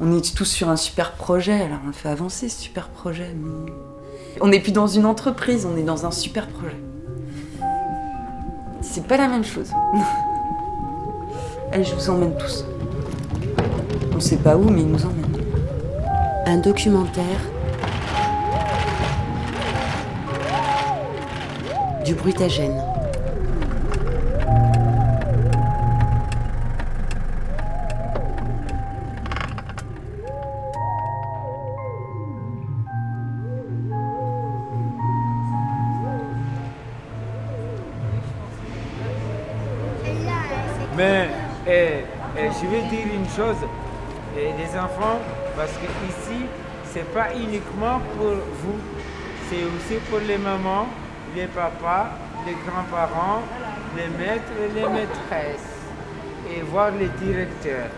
on est tous sur un super projet, alors on fait avancer ce super projet. On n'est plus dans une entreprise, on est dans un super projet. C'est pas la même chose. Allez, je vous emmène tous. On sait pas où, mais ils nous emmènent. Un documentaire du bruitagène. Chose, eh, les enfants, parce que ici, c'est pas uniquement pour vous, c'est aussi pour les mamans, les papas, les grands-parents, les maîtres et les maîtresses, et voir les directeurs.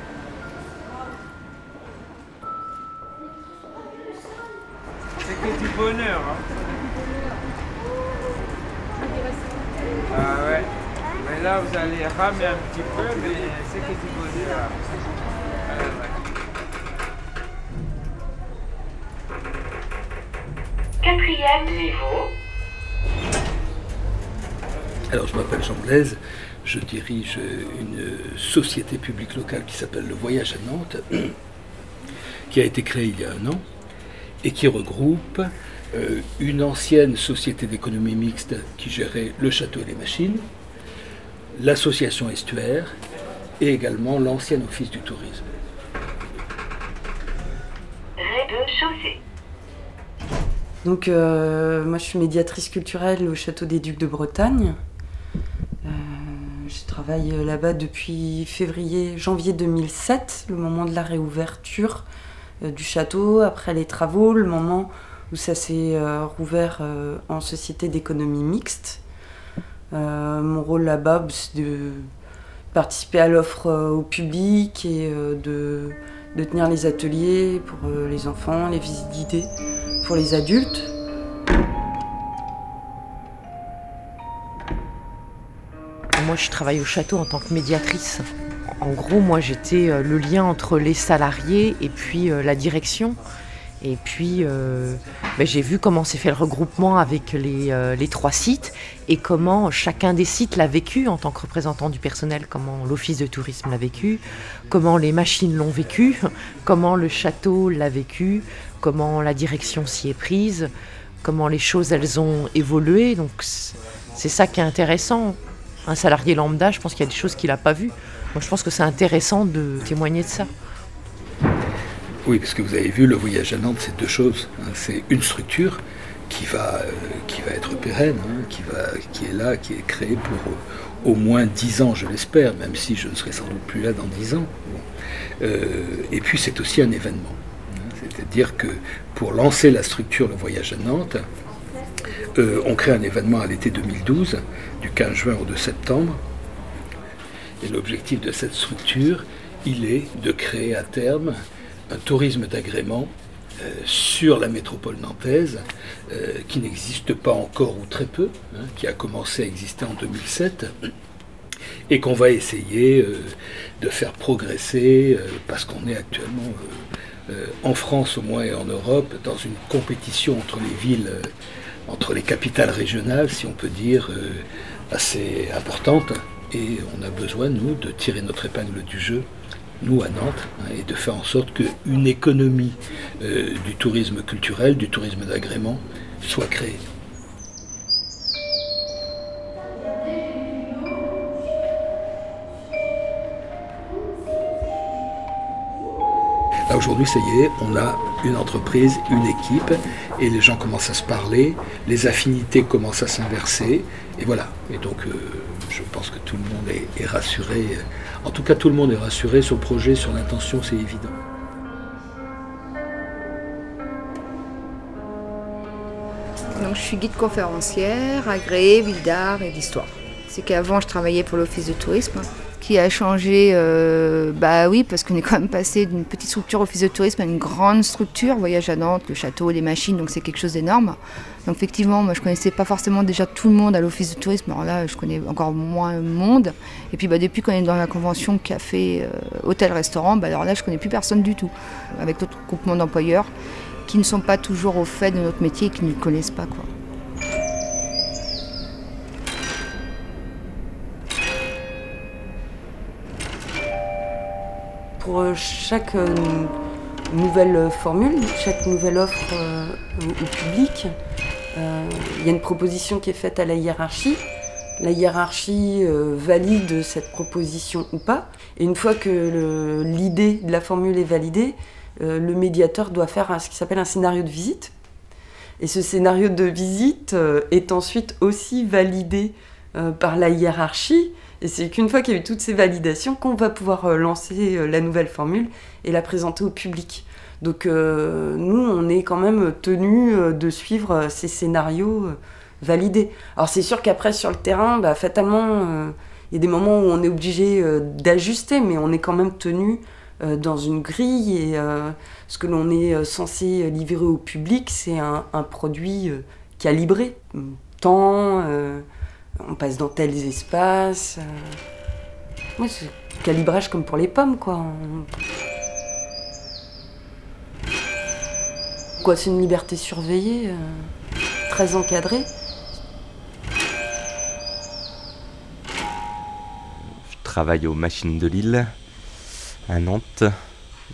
C'est que du bonheur. Hein? Ah ouais. Mais là, vous allez ramer un petit peu, mais c'est que du bonheur. Ah ouais. Quatrième niveau. Alors, je m'appelle Jean Blaise, je dirige une société publique locale qui s'appelle Le Voyage à Nantes, qui a été créée il y a un an et qui regroupe euh, une ancienne société d'économie mixte qui gérait le château et les machines, l'association Estuaire et également l'ancien office du tourisme. Rez-de-chaussée. Donc, euh, moi, je suis médiatrice culturelle au Château des Ducs de Bretagne. Euh, je travaille là-bas depuis février, janvier 2007, le moment de la réouverture euh, du château, après les travaux, le moment où ça s'est rouvert en société d'économie mixte. Mon rôle là-bas, bah, c'est de participer à l'offre au public et de, de tenir les ateliers pour euh, les enfants, les visites guidées pour les adultes. Moi, je travaille au château en tant que médiatrice. En gros, moi, j'étais euh, le lien entre les salariés et puis euh, la direction. Et puis, euh, ben, j'ai vu comment s'est fait le regroupement avec les, euh, les trois sites et comment chacun des sites l'a vécu en tant que représentant du personnel, comment l'office de tourisme l'a vécu, comment les machines l'ont vécu, comment le château l'a vécu, comment la direction s'y est prise, comment les choses elles ont évolué. Donc, c'est ça qui est intéressant. Un salarié lambda, je pense qu'il y a des choses qu'il n'a pas vues. Moi, je pense que c'est intéressant de témoigner de ça. Oui, parce que vous avez vu, le voyage à Nantes, c'est deux choses. hein. C'est une structure qui va, euh, qui va être pérenne, hein, qui, va, qui est là, qui est créée pour euh, au moins dix ans, je l'espère, même si je ne serai sans doute plus là dans dix ans. Euh, et puis c'est aussi un événement. hein. C'est-à-dire que pour lancer la structure Le Voyage à Nantes, on crée un événement à l'été 2012, du 15 juin au 2 septembre. Et l'objectif de cette structure, il est de créer à terme un tourisme d'agrément euh, sur la métropole nantaise, euh, qui n'existe pas encore ou très peu, hein, qui a commencé à exister en 2007, et qu'on va essayer euh, de faire progresser, parce qu'on est actuellement, en France au moins et en Europe, dans une compétition entre les villes, entre les capitales régionales, si on peut dire, assez importante. Et on a besoin, nous, de tirer notre épingle du jeu nous à Nantes, hein, et de faire en sorte qu'une économie euh, du tourisme culturel, du tourisme d'agrément, soit créée. Là aujourd'hui, ça y est, on a une entreprise, une équipe, et les gens commencent à se parler, les affinités commencent à s'inverser, et voilà. Et donc, euh, je pense que tout le monde est, rassuré. En tout cas, tout le monde est rassuré sur le projet, sur l'intention, c'est évident. Donc, je suis guide conférencière, agréée, ville d'art et d'histoire. C'est qu'avant, je travaillais pour l'Office de tourisme, qui a changé, euh, bah oui, parce qu'on est quand même passé d'une petite structure office de tourisme à une grande structure, voyage à Nantes, le château, les machines, donc c'est quelque chose d'énorme. Donc effectivement, moi je connaissais pas forcément déjà tout le monde à l'office de tourisme, alors là je connais encore moins le monde. Et puis bah, depuis qu'on est dans la convention café, euh, hôtel, restaurant, bah, alors là je connais plus personne du tout, avec d'autres groupements d'employeurs qui ne sont pas toujours au fait de notre métier et qui ne le connaissent pas. Quoi. Pour euh, chaque euh, nouvelle formule, chaque nouvelle offre euh, au, au public, euh, il y a une proposition qui est faite à la hiérarchie. La hiérarchie euh, valide cette proposition ou pas. Et une fois que l'idée de la formule est validée, euh, le médiateur doit faire ce qui s'appelle un scénario de visite. Et ce scénario de visite euh, est ensuite aussi validé euh, par la hiérarchie. Et c'est qu'une fois qu'il y a eu toutes ces validations qu'on va pouvoir euh, lancer euh, la nouvelle formule et la présenter au public. Donc euh, nous, on est quand même tenu de suivre ces scénarios validés. Alors c'est sûr qu'après sur le terrain, bah, fatalement, il y a des moments où on est obligé d'ajuster, mais on est quand même tenu dans une grille et ce que l'on est censé livrer au public, c'est un, produit calibré. Temps, on passe dans tels espaces. euh. Ouais, c'est calibrage comme pour les pommes, quoi. Quoi, c'est une liberté surveillée, euh, très encadrée. Je travaille aux machines de Lille, à Nantes.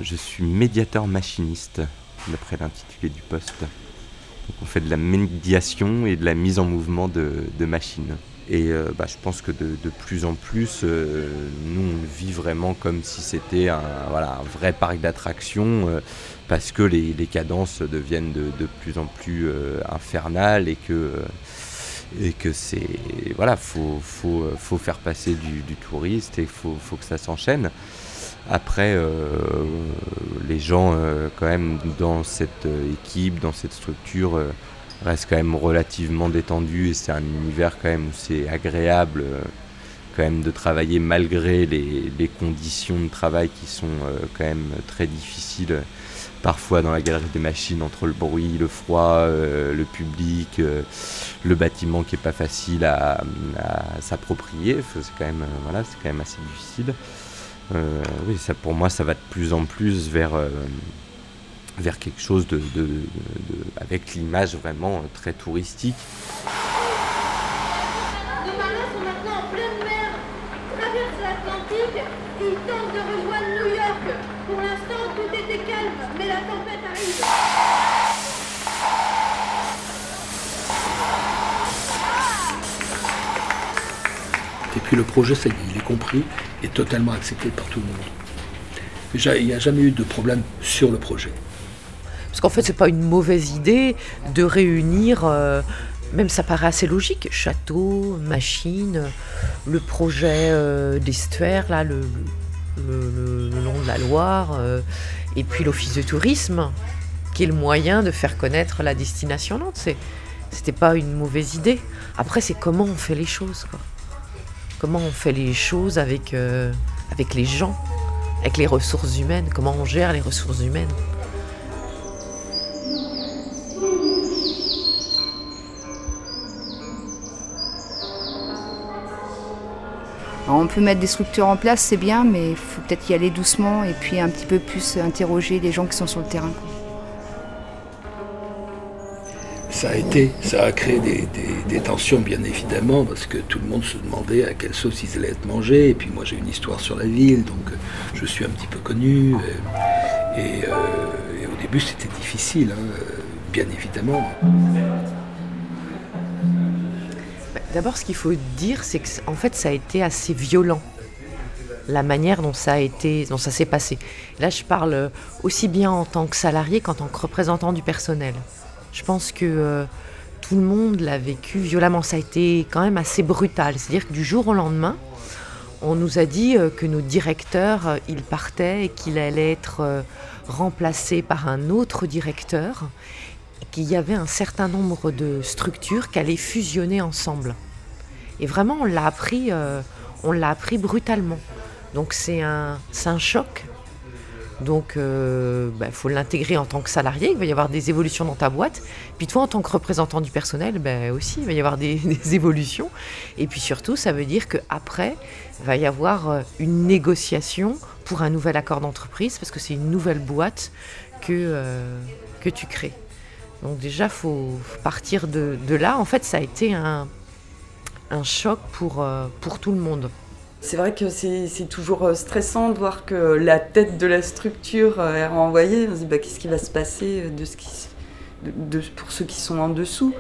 Je suis médiateur machiniste, d'après l'intitulé du poste. Donc on fait de la médiation et de la mise en mouvement de machines. Et euh, bah, je pense que de, plus en plus, euh, nous, on vit vraiment comme si c'était un, voilà, vrai parc d'attractions, euh, parce que les, les cadences deviennent de, de plus en plus infernales et que... et que c'est voilà faut faut faut faire passer du, du touriste et faut faut que ça s'enchaîne. Après les gens quand même dans cette équipe dans cette structure restent quand même relativement détendus et c'est un univers quand même où c'est agréable euh, quand même de travailler malgré les, conditions de travail qui sont euh, quand même très difficiles parfois dans la galerie des machines entre le bruit, le froid, euh, le public, le bâtiment qui est pas facile à, s'approprier. C'est quand même voilà, quand même assez difficile. Oui, ça pour moi, ça va de plus en plus vers vers quelque chose de, de- de- de- avec l'image vraiment euh, très touristique. Nos marins sont maintenant en pleine mer, traversent l'Atlantique et ils tentent de rejoindre New York. Pour l'instant, tout était calme, mais la tempête arrive. Et puis le projet, ça y est, il est compris et totalement accepté par tout le monde. Déjà, il n'y a jamais eu de problème sur le projet. Parce qu'en fait, c'est pas une mauvaise idée de réunir, euh, même ça paraît assez logique, château, machine, le projet euh, d'estuaire, là, le, long de la Loire, euh, et puis l'office de tourisme, qui est le moyen de faire connaître la destination Nantes. C'est- C'était pas une mauvaise idée. Après, c'est comment on fait les choses, quoi. Comment on fait les choses avec, avec les gens, avec les ressources humaines, comment on gère les ressources humaines. On peut mettre des structures en place, c'est bien, mais il faut peut-être y aller doucement et puis un petit peu plus interroger les gens qui sont sur le terrain. Ça a été, ça a créé des, tensions bien évidemment, parce que tout le monde se demandait à quelle sauce ils allaient être mangés. Et puis moi j'ai une histoire sur la ville, donc euh, je suis un petit peu connu. euh, Et, euh, et au début c'était difficile, hein, bien évidemment. D'abord, ce qu'il faut dire, c'est que en fait, ça a été assez violent. La manière dont ça a été, dont ça s'est passé. Là, je parle euh, aussi bien en tant que salarié qu'en tant que représentant du personnel. Je pense que euh, tout le monde l'a vécu violemment. Ça a été quand même assez brutal. C'est-à-dire que du jour au lendemain, on nous a dit euh, que nos directeurs, ils partaient et qu'il allait être remplacé par un autre directeur qu'il y avait un certain nombre de structures qui allaient fusionner ensemble. Et vraiment, on l'a appris, euh, on l'a appris brutalement. Donc c'est un, un choc. Donc il bah, faut l'intégrer en tant que salarié, il va y avoir des évolutions dans ta boîte. Puis toi en tant que représentant du personnel, bah, aussi il va y avoir des, évolutions. Et puis surtout ça veut dire qu'après, il va y avoir euh, une négociation pour un nouvel accord d'entreprise, parce que c'est une nouvelle boîte que, euh, que tu crées. Donc déjà, il faut partir de, de, là. En fait, ça a été un, un choc pour, euh, pour tout le monde. C'est vrai que c'est toujours stressant de voir que la tête de la structure est renvoyée. On se dit bah, qu'est-ce qui va se passer de ce qui, de, de, pour ceux qui sont en dessous?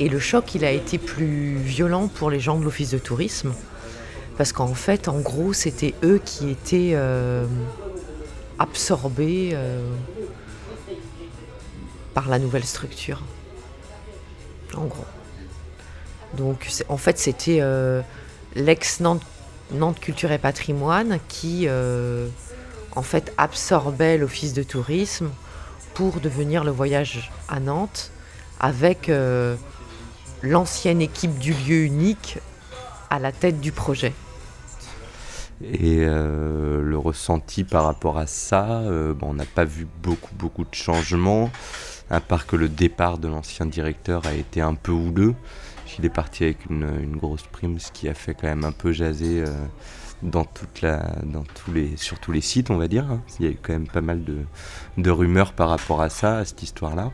Et le choc, il a été plus violent pour les gens de l'office de tourisme. Parce qu'en fait, en gros, c'était eux qui étaient euh, absorbés euh, par la nouvelle structure. En gros. Donc, en fait, c'était euh, l'ex-Nantes Nantes Culture et Patrimoine qui, euh, en fait, absorbait l'office de tourisme pour devenir le voyage à Nantes avec euh, l'ancienne équipe du lieu unique à la tête du projet. Et le ressenti par rapport à ça, on n'a pas vu beaucoup beaucoup de changements, à part que le départ de l'ancien directeur a été un peu houleux. Il est parti avec une, grosse prime, ce qui a fait quand même un peu jaser euh, dans tous les, sur tous les sites, on va dire. Hein. Il y a eu quand même pas mal de rumeurs par rapport à ça, à cette histoire-là.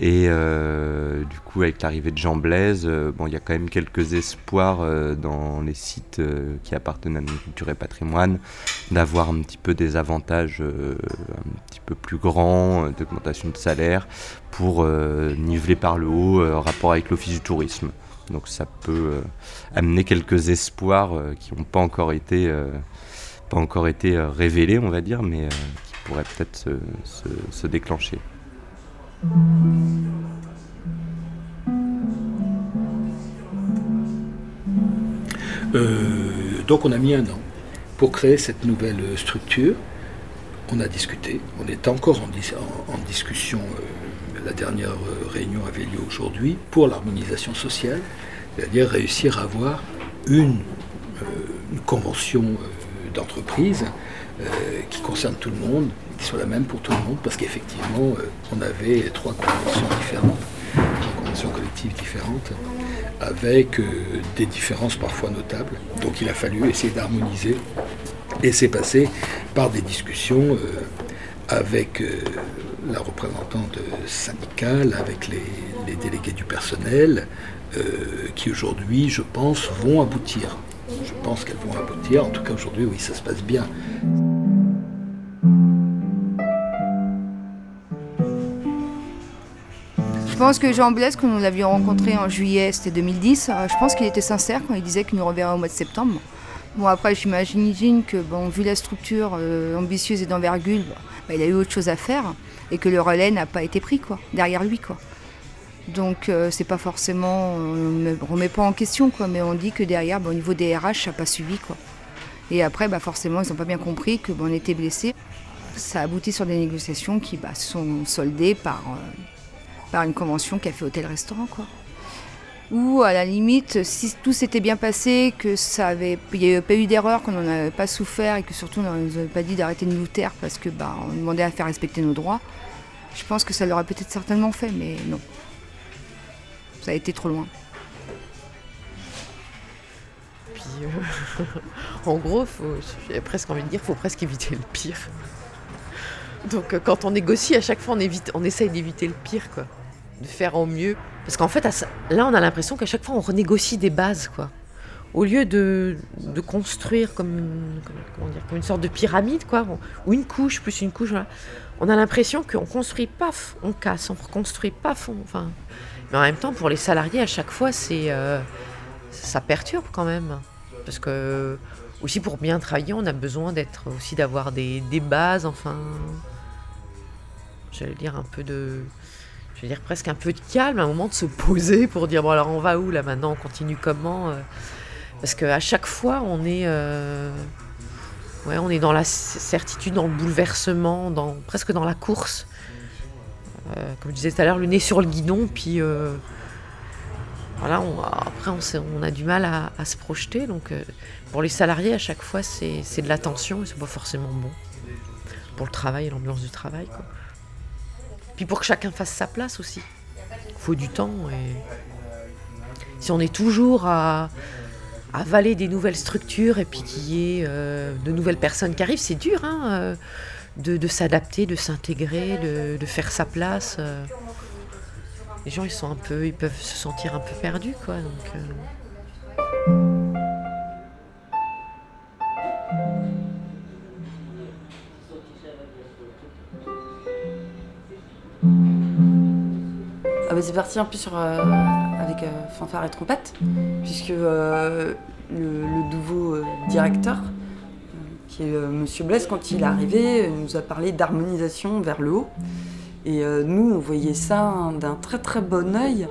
Et euh, du coup, avec l'arrivée de Jean Blaise, euh, bon, il y a quand même quelques espoirs euh, dans les sites qui appartiennent à la culture et patrimoine d'avoir un petit peu des avantages un petit peu plus grands, d'augmentation de salaire, pour niveler par le haut rapport avec l'office du tourisme. Donc ça peut amener quelques espoirs qui n'ont pas encore été, pas encore été révélés, on va dire, mais qui pourraient peut-être se, se déclencher. Euh, donc on a mis un an pour créer cette nouvelle structure. On a discuté, on est encore en, dis en, en discussion, euh, la dernière réunion avait lieu aujourd'hui, pour l'harmonisation sociale, c'est-à-dire réussir à avoir euh, une convention d'entreprise qui concerne tout le monde, soit la même pour tout le monde, parce qu'effectivement, euh, on avait trois conventions différentes, trois conventions collectives différentes, avec euh, des différences parfois notables. Donc il a fallu essayer d'harmoniser, et c'est passé par des discussions euh, avec la représentante syndicale, avec les, délégués du personnel, qui aujourd'hui, je pense, vont aboutir. Je pense qu'elles vont aboutir. En tout cas, aujourd'hui, oui, ça se passe bien. Je pense que Jean Blaise, quand nous l'avions rencontré en juillet, c'était 2010, euh, je pense qu'il était sincère quand il disait qu'il nous reverrait au mois de septembre. Bon, après, j'imagine que, bon, vu la structure euh, ambitieuse et d'envergure, bah, il a eu autre chose à faire et que le relais n'a pas été pris, quoi, derrière lui, quoi. Donc, euh, c'est pas forcément. On ne remet pas en question, quoi, mais on dit que derrière, bah, au niveau des RH, ça n'a pas suivi, quoi. Et après, bah, forcément, ils n'ont pas bien compris que on était blessés. Ça aboutit sur des négociations qui bah, sont soldées par. Par une convention café hôtel restaurant quoi. Ou à la limite si tout s'était bien passé, que ça avait il n'y avait pas eu d'erreur, qu'on n'en avait pas souffert et que surtout on nous avait pas dit d'arrêter de nous taire parce que bah on demandait à faire respecter nos droits. Je pense que ça l'aurait peut-être certainement fait mais non. Ça a été trop loin. Puis euh, en gros, j'ai presque envie de dire faut presque éviter le pire. Donc euh, quand on négocie, à chaque fois on évite on essaye d'éviter le pire quoi de faire au mieux. Parce qu'en fait, là, on a l'impression qu'à chaque fois, on renégocie des bases, quoi. Au lieu de, de construire comme, comme, dire, comme, une sorte de pyramide, quoi, ou une couche plus une couche, voilà. on a l'impression qu'on construit, paf, on casse, on reconstruit, paf, on, enfin. Mais en même temps, pour les salariés, à chaque fois, c'est, euh, ça perturbe quand même. Parce que, aussi pour bien travailler, on a besoin d'être, aussi d'avoir des, des bases, enfin. J'allais dire un peu de je veux dire presque un peu de calme, un moment de se poser pour dire bon alors on va où là maintenant, on continue comment euh, Parce qu'à chaque fois on est, euh, on est dans la certitude, dans le bouleversement, dans, presque dans la course. Euh, comme je disais tout à l'heure, le nez sur le guidon, puis Voilà, on, après, on, a du mal à, se projeter. Donc, pour les salariés, à chaque fois, c'est de la tension et c'est pas forcément bon. Pour le travail et l'ambiance du travail. Puis pour que chacun fasse sa place aussi. Il faut du temps. Et si on est toujours à, avaler des nouvelles structures et puis qu'il y ait euh, de nouvelles personnes qui arrivent, c'est dur hein, euh, de, s'adapter, de s'intégrer, de, faire sa place les gens ils sont un peu, ils peuvent se sentir un peu perdus quoi. Euh. C'est parti un peu sur, euh, avec euh, fanfare et trompette, puisque le, nouveau directeur, qui est Monsieur Blaise, quand il est arrivé, nous a parlé d'harmonisation vers le haut. Et euh, nous, on voyait ça d'un très très bon œil,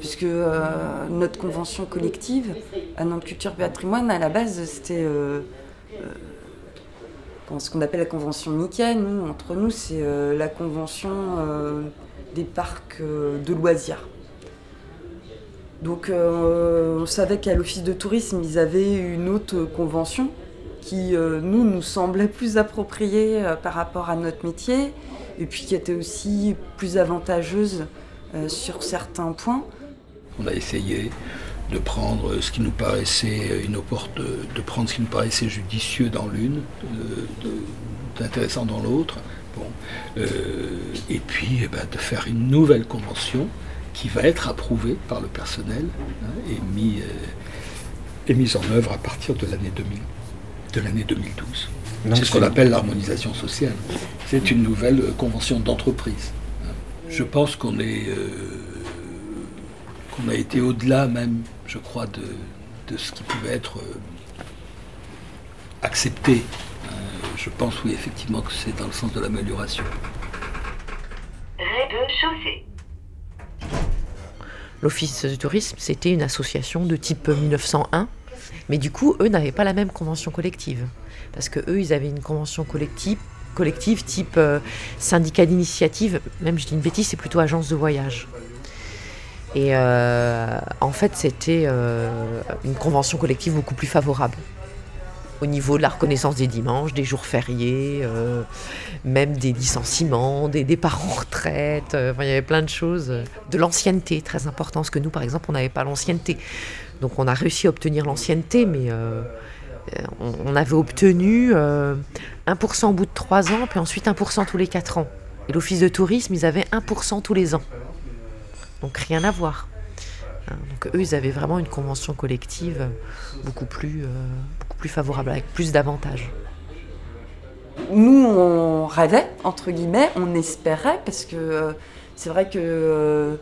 puisque euh, notre convention collective à Nantes Culture Patrimoine, à la base, c'était euh, ce qu'on appelle la convention Mickey. Nous, entre nous, c'est la convention des parcs de loisirs. Donc on savait qu'à l'office de tourisme, ils avaient une autre convention qui, nous, nous semblait plus appropriée par rapport à notre métier et puis qui était aussi plus avantageuse euh, sur certains points. On a essayé de prendre ce qui nous paraissait une de prendre ce qui nous paraissait judicieux dans l'une, d'intéressant dans l'autre. Bon. Euh, et puis eh ben, de faire une nouvelle convention qui va être approuvée par le personnel hein, et, mis, euh, et mise en œuvre à partir de l'année 2000, de l'année 2012. C'est ce qu'on appelle l'harmonisation sociale. C'est une nouvelle euh, convention d'entreprise. Je pense qu'on est euh, qu'on a été au-delà même, je crois, de, ce qui pouvait être accepté. Je pense oui effectivement que c'est dans le sens de l'amélioration. L'Office du tourisme, c'était une association de type 1901, mais du coup, eux n'avaient pas la même convention collective parce que eux, ils avaient une convention collective, collective type euh, syndicat d'initiative, même je dis une bêtise, c'est plutôt agence de voyage. Et euh, en fait, c'était euh, une convention collective beaucoup plus favorable au niveau de la reconnaissance des dimanches, des jours fériés, même des licenciements, des départs en retraite. il y avait plein de choses. De l'ancienneté, très important, parce que nous, par exemple, on n'avait pas l'ancienneté. Donc on a réussi à obtenir l'ancienneté, mais euh, on, avait obtenu 1% euh, au bout de 3 ans, puis ensuite 1% tous les 4 ans. Et l'office de tourisme, ils avaient 1% tous les ans. Donc rien à voir. Hein, donc eux, ils avaient vraiment une convention collective beaucoup plus, euh, plus favorable, avec plus d'avantages. Nous, on rêvait, entre guillemets, on espérait, parce que c'est vrai que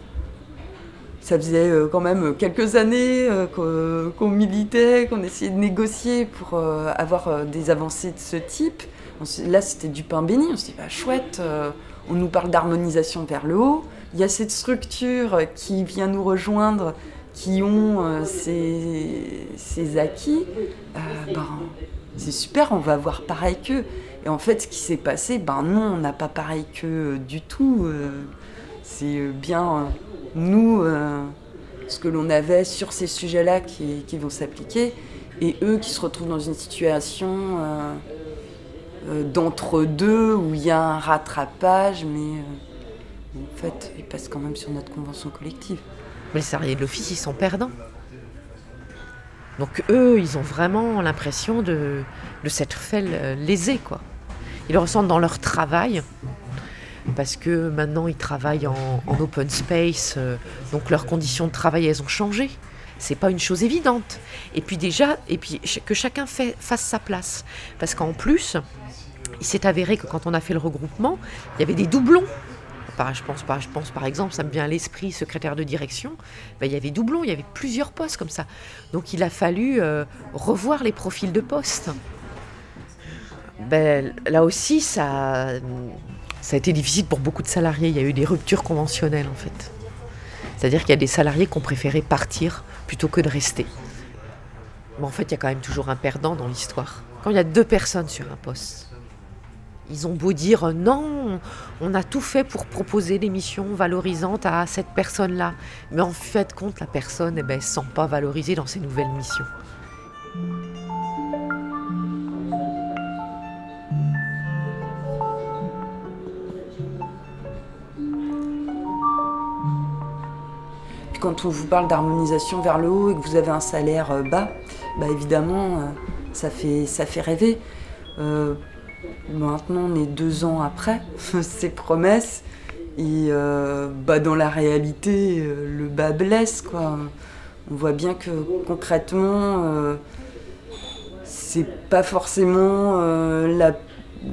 ça faisait euh, quand même quelques années euh, qu'on militait, qu'on essayait de négocier pour euh, avoir des avancées de ce type. Là, c'était du pain béni. On s'est dit, bah, chouette, on nous parle d'harmonisation vers le haut. Il y a cette structure qui vient nous rejoindre, qui ont ces, acquis. Ben, c'est super, on va avoir pareil qu'eux. Et en fait, ce qui s'est passé, ben non, on n'a pas pareil qu'eux du tout. c'est bien nous, euh, ce que l'on avait sur ces sujets-là qui, vont s'appliquer, et eux qui se retrouvent dans une situation euh, euh, d'entre-deux où il y a un rattrapage, mais en fait, ils passent quand même sur notre convention collective. Les salariés de l'office, ils sont perdants. Donc eux, ils ont vraiment l'impression de, de s'être fait léser, quoi. Ils le ressentent dans leur travail, parce que maintenant ils travaillent en, open space, euh, donc leurs conditions de travail elles ont changé. C'est pas une chose évidente. Et puis déjà, et puis que chacun fasse sa place, parce qu'en plus, il s'est avéré que quand on a fait le regroupement, il y avait des doublons. Je, pense, par exemple, ça me vient à l'esprit, secrétaire de direction, ben, il y avait doublons, il y avait plusieurs postes comme ça. Donc il a fallu euh, revoir les profils de postes. Ben, là aussi, ça, ça a été difficile pour beaucoup de salariés. Il y a eu des ruptures conventionnelles en fait. C'est-à-dire qu'il y a des salariés qui ont préféré partir plutôt que de rester. Mais en fait, il y a quand même toujours un perdant dans l'histoire. Quand il y a deux personnes sur un poste, Ils ont beau dire non, on a tout fait pour proposer des missions valorisantes à cette personne-là. Mais en fait, compte, la personne ne eh ben, se sent pas valorisée dans ces nouvelles missions. quand on vous parle d'harmonisation vers le haut et que vous avez un salaire euh, bas, bah évidemment, euh, ça fait, ça fait rêver. Euh, maintenant, on est deux ans après ces promesses. Et bah, dans la réalité, le bas blesse. Quoi. On voit bien que concrètement, c'est pas forcément la,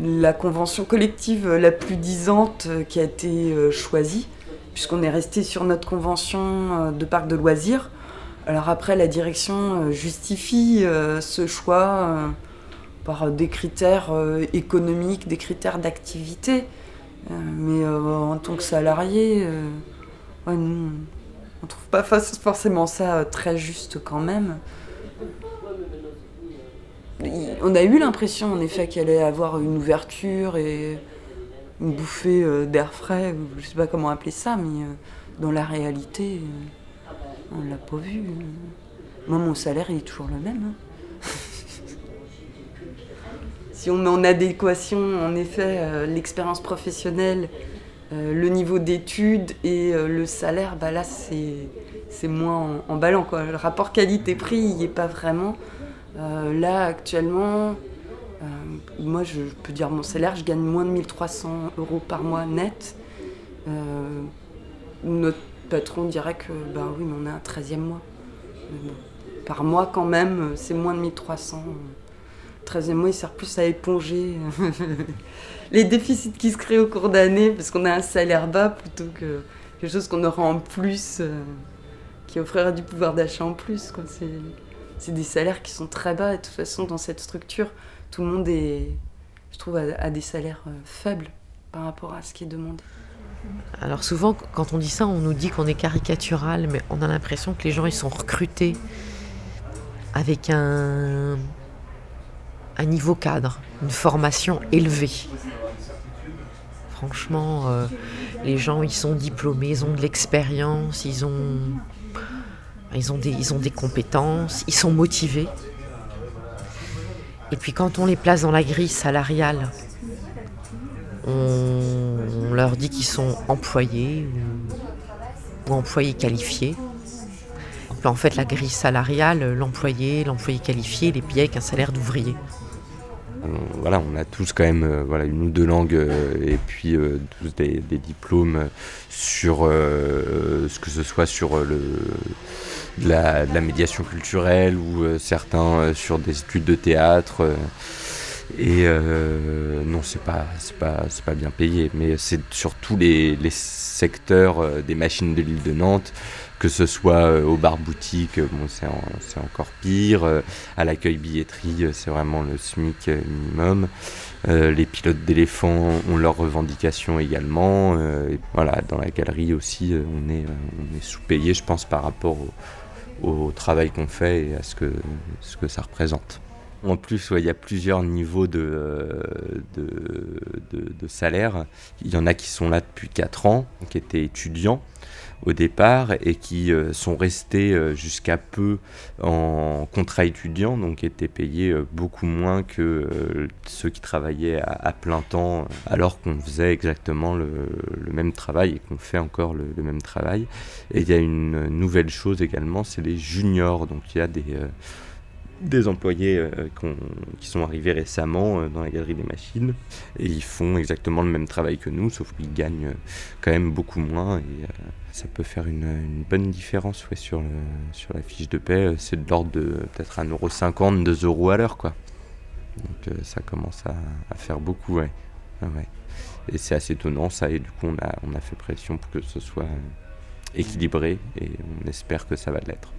la, convention collective la plus disante qui a été choisie puisqu'on est resté sur notre convention euh, de parc de loisirs. Alors après, la direction euh, justifie euh, ce choix par des critères économiques, des critères d'activité. mais en tant que salarié, on ne trouve pas forcément ça très juste quand même. On a eu l'impression en effet qu'il allait avoir une ouverture et une bouffée euh, d'air frais, je sais pas comment appeler ça, mais euh, dans la réalité, euh, on l'a pas vu. Moi, mon salaire, est toujours le même. Si on met en adéquation, en effet, l'expérience professionnelle, le niveau d'études et le salaire, bah là, c'est moins emballant. Quoi. Le rapport qualité-prix, il n'y est pas vraiment. là, actuellement, euh, moi, je peux dire mon salaire, je gagne moins de 1300 euros par mois net. Euh, notre patron dirait que, ben oui, mais on a un 13e mois. par mois, quand même, c'est moins de 1300. 13e mois, il sert plus à éponger les déficits qui se créent au cours d'année, parce qu'on a un salaire bas plutôt que quelque chose qu'on aura en plus, euh, qui offrira du pouvoir d'achat en plus. C'est des salaires qui sont très bas, de toute façon, dans cette structure, tout le monde est, je trouve, a, des salaires euh, faibles par rapport à ce qui est demandé. Alors souvent, quand on dit ça, on nous dit qu'on est caricatural, mais on a l'impression que les gens, ils sont recrutés avec un, un niveau cadre, une formation élevée. Franchement, euh, les gens, ils sont diplômés, ils ont de l'expérience, ils ont, des, compétences, ils sont motivés. Et puis quand on les place dans la grille salariale, on, leur dit qu'ils sont employés ou, employés qualifiés. en fait, la grille salariale, l'employé, l'employé qualifié, les payé avec un salaire d'ouvrier. Voilà, on a tous quand même euh, voilà, une ou deux langues euh, et puis euh, tous des, diplômes sur ce que ce soit sur le, de la, médiation culturelle ou certains sur des études de théâtre. Et non, c'est pas, pas, pas bien payé, mais c'est sur tous les, les secteurs des machines de l'île de Nantes, que ce soit au bar-boutique, bon, c'est encore pire, à l'accueil billetterie, c'est vraiment le SMIC minimum. les pilotes d'éléphants ont leurs revendications également. voilà, dans la galerie aussi, on est, sous-payé, je pense, par rapport au, au travail qu'on fait et à ce que, ce que ça représente. En plus, il y a plusieurs niveaux de, de, salaire. Il y en a qui sont là depuis 4 ans, qui étaient étudiants au départ et qui euh, sont restés euh, jusqu'à peu en contrat étudiant, donc étaient payés euh, beaucoup moins que ceux qui travaillaient à, plein temps, alors qu'on faisait exactement le, même travail et qu'on fait encore le, même travail. Et il y a une nouvelle chose également, c'est les juniors, donc il y a des des employés qui sont arrivés récemment dans la galerie des machines et ils font exactement le même travail que nous sauf qu'ils gagnent quand même beaucoup moins et ça peut faire une, bonne différence sur, la fiche de paie. C'est de l'ordre de peut-être 1,50€, 2 euros à l'heure. quoi. Donc euh, ça commence à, faire beaucoup. Ouais. ouais. Et c'est assez étonnant ça. Et du coup, on a, on a fait pression pour que ce soit équilibré et on espère que ça va l'être.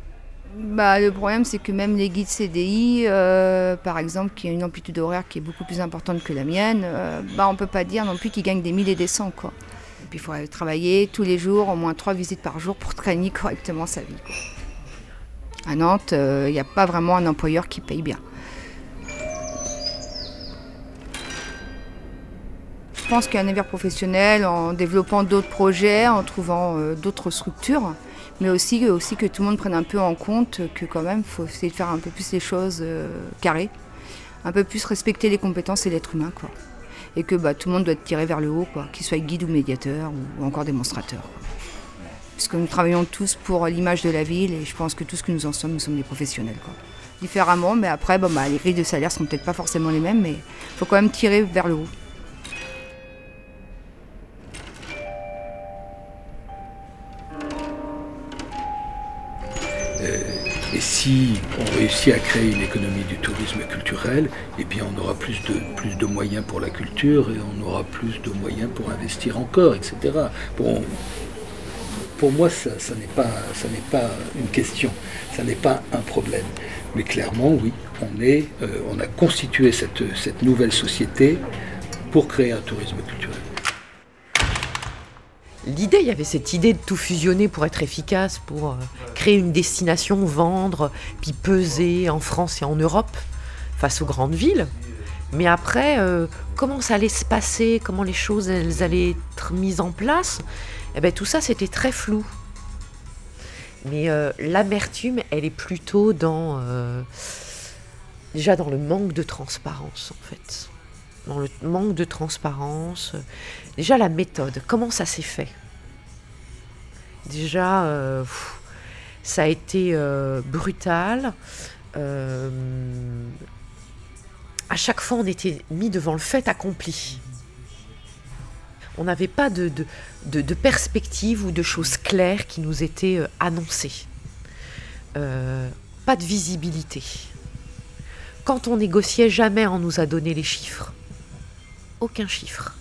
Bah, le problème, c'est que même les guides CDI, euh, par exemple, qui a une amplitude horaire qui est beaucoup plus importante que la mienne, euh, bah, on ne peut pas dire non plus qu'ils gagnent des milliers et des cents. Quoi. Puis il faudrait travailler tous les jours, au moins trois visites par jour pour traîner correctement sa vie. À Nantes, il euh, n'y a pas vraiment un employeur qui paye bien. pense qu'il y a un avenir professionnel en développant d'autres projets, en trouvant d'autres structures, mais aussi, aussi que tout le monde prenne un peu en compte que quand même, il faut essayer de faire un peu plus les choses euh, carrées, un peu plus respecter les compétences et l'être humain, quoi. Et que bah, tout le monde doit être tiré vers le haut, quoi, qu'il soit guide ou médiateur ou, encore démonstrateur. quoi. Puisque nous travaillons tous pour l'image de la ville et je pense que tout ce que nous en sommes, nous sommes des professionnels. Différemment, mais après, bon, bah, les grilles de salaire seront peut-être pas forcément les mêmes, mais il faut quand même tirer vers le haut. Si on réussit à créer une économie du tourisme culturel, eh bien on aura plus de, moyens pour la culture et on aura plus de moyens pour investir encore, etc. Bon, pour moi, ça, n'est pas, une question, ça n'est pas un problème. Mais clairement, oui, on, est, euh, on a constitué cette nouvelle société pour créer un tourisme culturel. L'idée, il y avait cette idée de tout fusionner pour être efficace, pour euh, créer une destination, vendre, puis peser en France et en Europe face aux grandes villes. Mais après, euh, comment ça allait se passer, comment les choses allaient être mises en place, eh ben, tout ça c'était très flou. Mais euh, l'amertume, elle est plutôt dans déjà dans le manque de transparence en fait, dans le manque de transparence. Déjà la méthode, comment ça s'est fait? Déjà, euh, ça a été euh, brutal. Euh, à chaque fois, on était mis devant le fait accompli. On n'avait pas de, de, perspective ou de choses claires qui nous étaient annoncées. Pas de visibilité. Quand on négociait, jamais on nous a donné les chiffres. Aucun chiffre.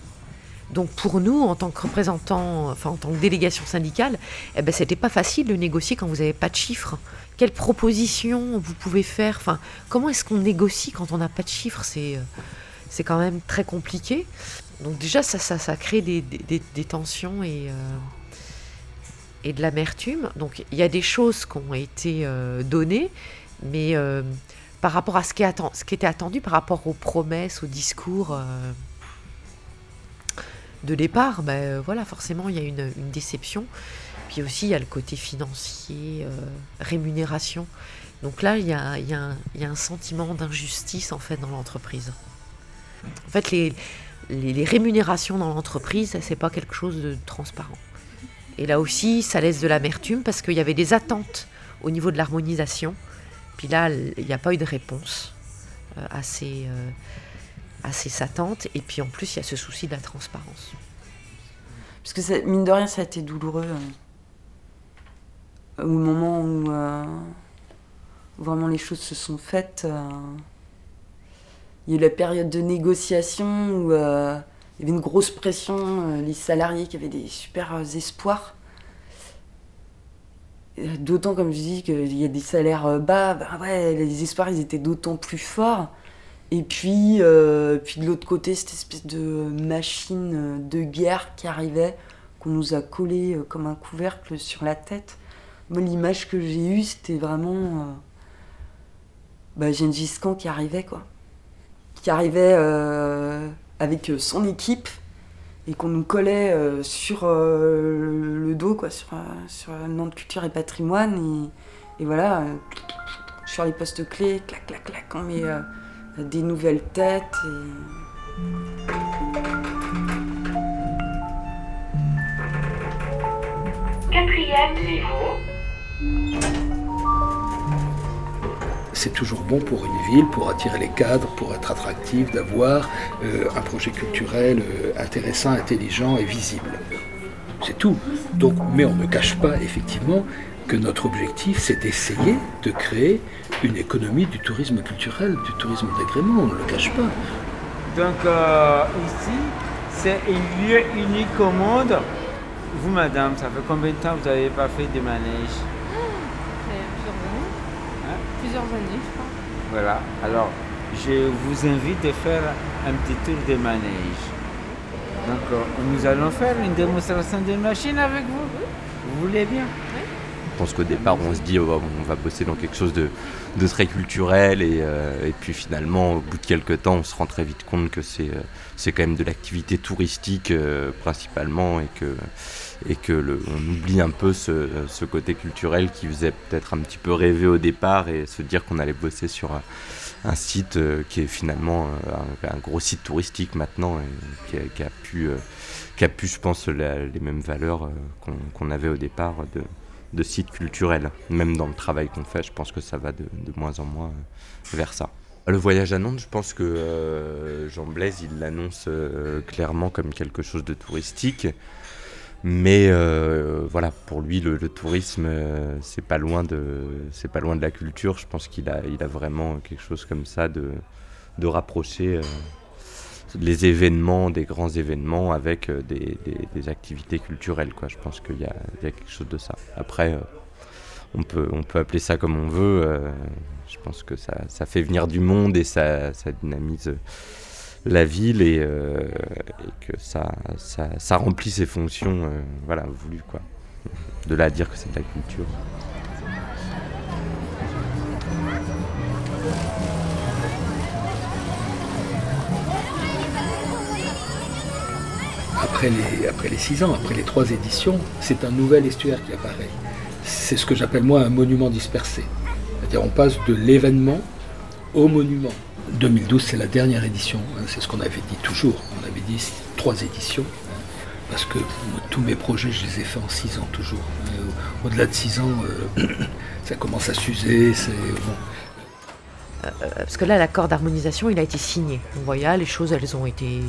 Donc pour nous, en tant que représentants, enfin en tant que délégation syndicale, eh ben, c'était pas facile de négocier quand vous n'avez pas de chiffres. Quelles propositions vous pouvez faire? Enfin, comment est-ce qu'on négocie quand on n'a pas de chiffres? C'est euh, c'est quand même très compliqué. Donc déjà, ça, ça, ça crée des, des- tensions et, euh, et de l'amertume. Donc il y a des choses qui ont été euh, données, mais euh, par rapport à ce qui, est ce qui était attendu, par rapport aux promesses, aux discours de départ, ben, euh, voilà, forcément, il y a une, déception. Puis aussi, il y a le côté financier, euh, rémunération. Donc là, il y a, un- sentiment d'injustice en fait dans l'entreprise. En fait, les, rémunérations dans l'entreprise, c'est pas quelque chose de transparent. Et là aussi, ça laisse de l'amertume parce qu'il y avait des attentes au niveau de l'harmonisation. Puis là, il n'y a pas eu de réponse euh, à, ces, euh, à attentes. Et puis en plus, il y a ce souci de la transparence. Parce que mine de rien, ça a été douloureux. euh, au moment où euh, vraiment les choses se sont faites, euh, il y a eu la période de négociation où il y avait une grosse pression, les salariés qui avaient des super espoirs. D'autant, comme je dis, qu'il y a des salaires bas, bah ouais, les espoirs ils étaient d'autant plus forts. Et puis, euh, puis de l'autre côté, cette espèce de machine euh, de guerre qui arrivait, qu'on nous a collé euh, comme un couvercle sur la tête. Moi, l'image que j'ai eue, c'était vraiment euh, bah, Gengis Khan qui arrivait, quoi. Qui arrivait avec son équipe et qu'on nous collait sur le dos, quoi, sur, sur le nom de culture et patrimoine. Et, et voilà, sur les postes clés, clac, clac, clac, des nouvelles têtes. Et... Quatrième niveau. C'est toujours bon pour une ville, pour attirer les cadres, pour être attractif, d'avoir euh, un projet culturel euh, intéressant, intelligent et visible. C'est tout. Donc, mais on ne cache pas effectivement que notre objectif, c'est d'essayer de créer une économie du tourisme culturel, du tourisme d'agrément. On ne le cache pas. Donc euh, ici, c'est un lieu unique au monde. Vous, madame, ça fait combien de temps que vous n'avez pas fait de manège plusieurs années. Hein? Plusieurs années, je crois. Voilà. Alors, je vous invite de faire un petit tour de manège. Donc, euh, nous allons faire une démonstration de machine avec vous. Vous voulez bien? Pense qu'au départ, on se dit, oh, on va bosser dans quelque chose de, très culturel, et, puis finalement, au bout de quelques temps, on se rend très vite compte que c'est c'est quand même de l'activité touristique principalement, et que on oublie un peu ce, côté culturel qui faisait peut-être un petit peu rêver au départ et se dire qu'on allait bosser sur un, site qui est finalement un, gros site touristique maintenant et qui a, qui pu qui je pense, les mêmes valeurs euh, qu'on avait au départ de sites culturels. Même dans le travail qu'on fait, je pense que ça va de, moins en moins euh, vers ça. Le voyage à Nantes, je pense que euh, Jean Blaise, il l'annonce clairement comme quelque chose de touristique. Mais voilà, pour lui, le, tourisme, c'est pas loin de, c'est pas loin de la culture. Je pense qu'il a, il a vraiment quelque chose comme ça de, de rapprocher les événements, des grands événements avec euh, des, activités culturelles. Quoi. Je pense qu'il y, a quelque chose de ça. Après, euh, on, peut, on peut appeler ça comme on veut. Euh, je pense que ça, ça, fait venir du monde et ça, dynamise la ville et, que ça, ça, ça, remplit ses fonctions voilà, voulues. Quoi. De là à dire que c'est de la culture. Après les, six ans, après les trois éditions, c'est un nouvel estuaire qui apparaît. C'est ce que j'appelle moi un monument dispersé. C'est-à-dire on passe de l'événement au monument. 2012, c'est la dernière édition, hein, c'est ce qu'on avait dit toujours. On avait dit trois éditions, parce que tous mes projets, je les ai faits en six ans toujours. Au-delà de six ans, euh, ça commence à s'user, bon. Euh, parce que là, l'accord d'harmonisation, il a été signé. On les choses, elles ont été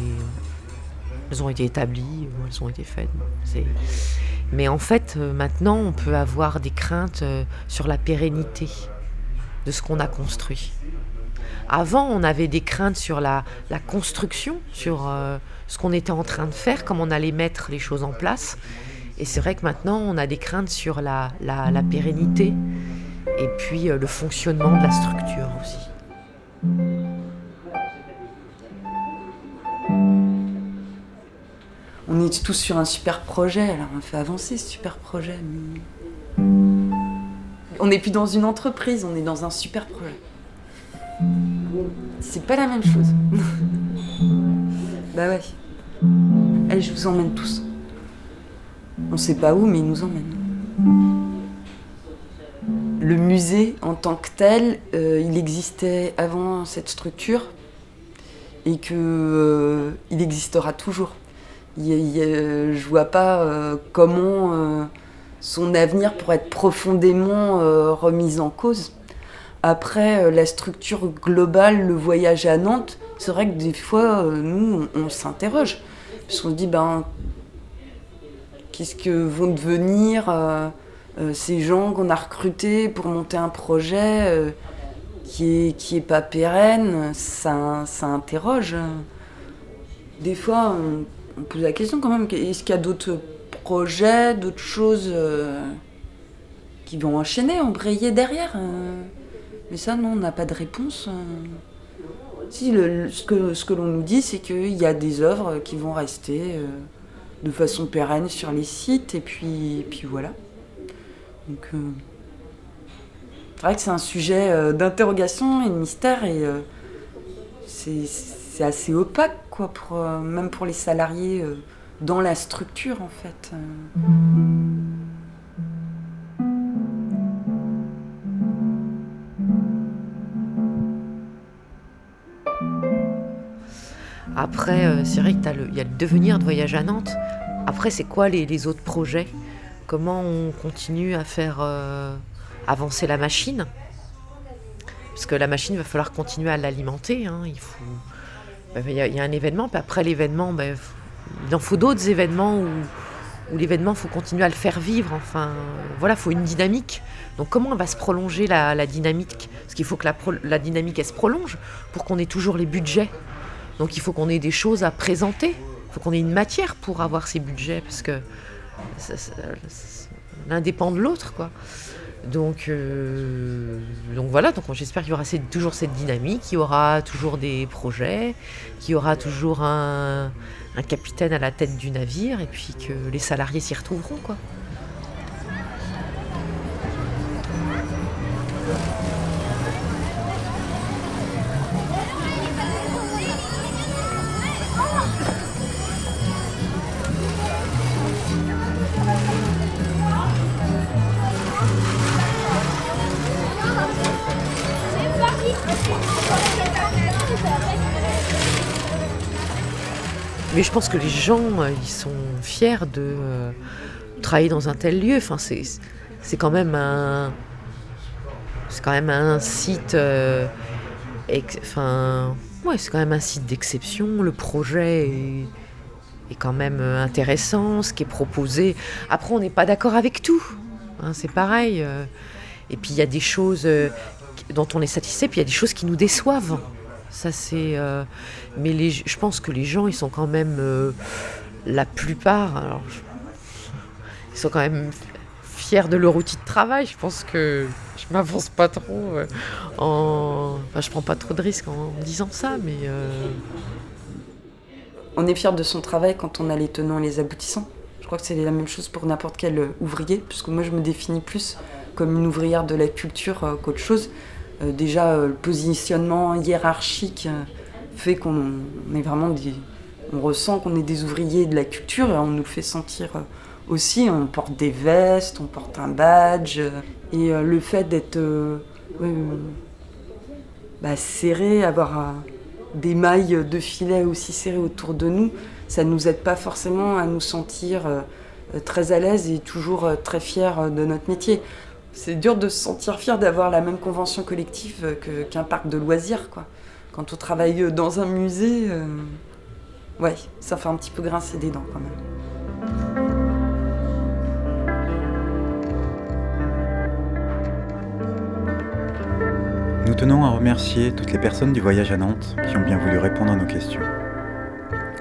elles ont été établies, elles ont été faites. Mais en fait, euh, maintenant, on peut avoir des craintes euh, sur la pérennité de ce qu'on a construit. Avant, on avait des craintes sur la, construction, sur euh, ce qu'on était en train de faire, comment on allait mettre les choses en place. Et c'est vrai que maintenant, on a des craintes sur la, la pérennité et puis le fonctionnement de la structure aussi. On est tous sur un super projet, alors on fait avancer ce super projet. On n'est plus dans une entreprise, on est dans un super projet. C'est pas la même chose. bah ouais. Allez, je vous emmène tous. On sait pas où, mais il nous emmène. Le musée en tant que tel, euh, il existait avant cette structure et qu'il euh, existera toujours je vois pas euh, comment euh, son avenir pourrait être profondément euh, remis en cause. Après, la structure globale, le voyage à Nantes, c'est vrai que des fois, nous, on, s'interroge. Qu'on se dit, ben, qu'est-ce que vont devenir ces gens qu'on a recrutés pour monter un projet qui est, qui pas pérenne? Ça, ça interroge. Des fois, on on pose la question quand même, est-ce qu'il y a d'autres projets, d'autres choses euh, qui vont enchaîner, embrayer derrière euh? Mais ça, non, on n'a pas de réponse. Euh. Si, ce que, ce que l'on nous dit, c'est qu'il y a des œuvres qui vont rester de façon pérenne sur les sites, et puis, puis voilà. Donc, c'est vrai que c'est un sujet d'interrogation et de mystère, et c'est assez opaque pour, euh, même pour les salariés euh, dans la structure en fait. Après, euh, c'est vrai qu'il y a le devenir de voyage à Nantes. Après, c'est quoi les, autres projets? Comment on continue à faire avancer la machine? Parce que la machine, va falloir continuer à l'alimenter. Hein. Il faut il y, a un événement, puis après l'événement, bah, il en faut d'autres événements où, l'événement, il faut continuer à le faire vivre. Enfin, voilà, il faut une dynamique. Donc comment va se prolonger la, dynamique? Parce qu'il faut que la, dynamique, elle se prolonge pour qu'on ait toujours les budgets. Donc il faut qu'on ait des choses à présenter. Il faut qu'on ait une matière pour avoir ces budgets, parce que l'un dépend de l'autre, quoi. Donc, euh, donc voilà, donc j'espère qu'il y aura toujours cette dynamique, qu'il y aura toujours des projets, qu'il y aura toujours un, capitaine à la tête du navire et puis que les salariés s'y retrouveront. Quoi. Pense que les gens, euh, ils sont fiers de euh, travailler dans un tel lieu. Enfin, c'est, c'est quand même un, c'est quand même un site, euh, enfin, ouais, c'est quand même un site d'exception. Le projet est, est quand même intéressant, ce qui est proposé. Après, on n'est pas d'accord avec tout. hein, c'est pareil. Et puis il y a des choses dont on est satisfait, puis il y a des choses qui nous déçoivent. Ça c'est. euh, mais les, je pense que les gens, ils sont quand même euh, la plupart. Ils sont quand même fiers de leur outil de travail. Je pense que je m'avance pas trop euh, en. Enfin, je prends pas trop de risques en disant ça, mais. On est fier de son travail quand on a les tenants et les aboutissants. Je crois que c'est la même chose pour n'importe quel ouvrier, puisque moi je me définis plus comme une ouvrière de la culture qu'autre chose. Euh, déjà, euh, le positionnement hiérarchique euh, fait qu'on on est vraiment des. On ressent qu'on est des ouvriers de la culture et on nous fait sentir aussi. On porte des vestes, on porte un badge. et le fait d'être bah, serré, avoir des mailles de filet aussi serrées autour de nous, ça ne nous aide pas forcément à nous sentir très à l'aise et toujours très fiers de notre métier. C'est dur de se sentir fier d'avoir la même convention collective euh, qu'un parc de loisirs. Quoi. Quand on travaille euh, dans un musée, euh, ouais, ça fait un petit peu grincer des dents quand même. Nous tenons à remercier toutes les personnes du voyage à Nantes qui ont bien voulu répondre à nos questions.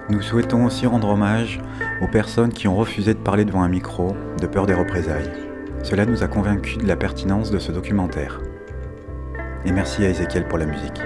Nous souhaitons aussi rendre hommage aux personnes qui ont refusé de parler devant un micro de peur des représailles. Cela nous a convaincus de la pertinence de ce documentaire. Et merci à Ezekiel pour la musique.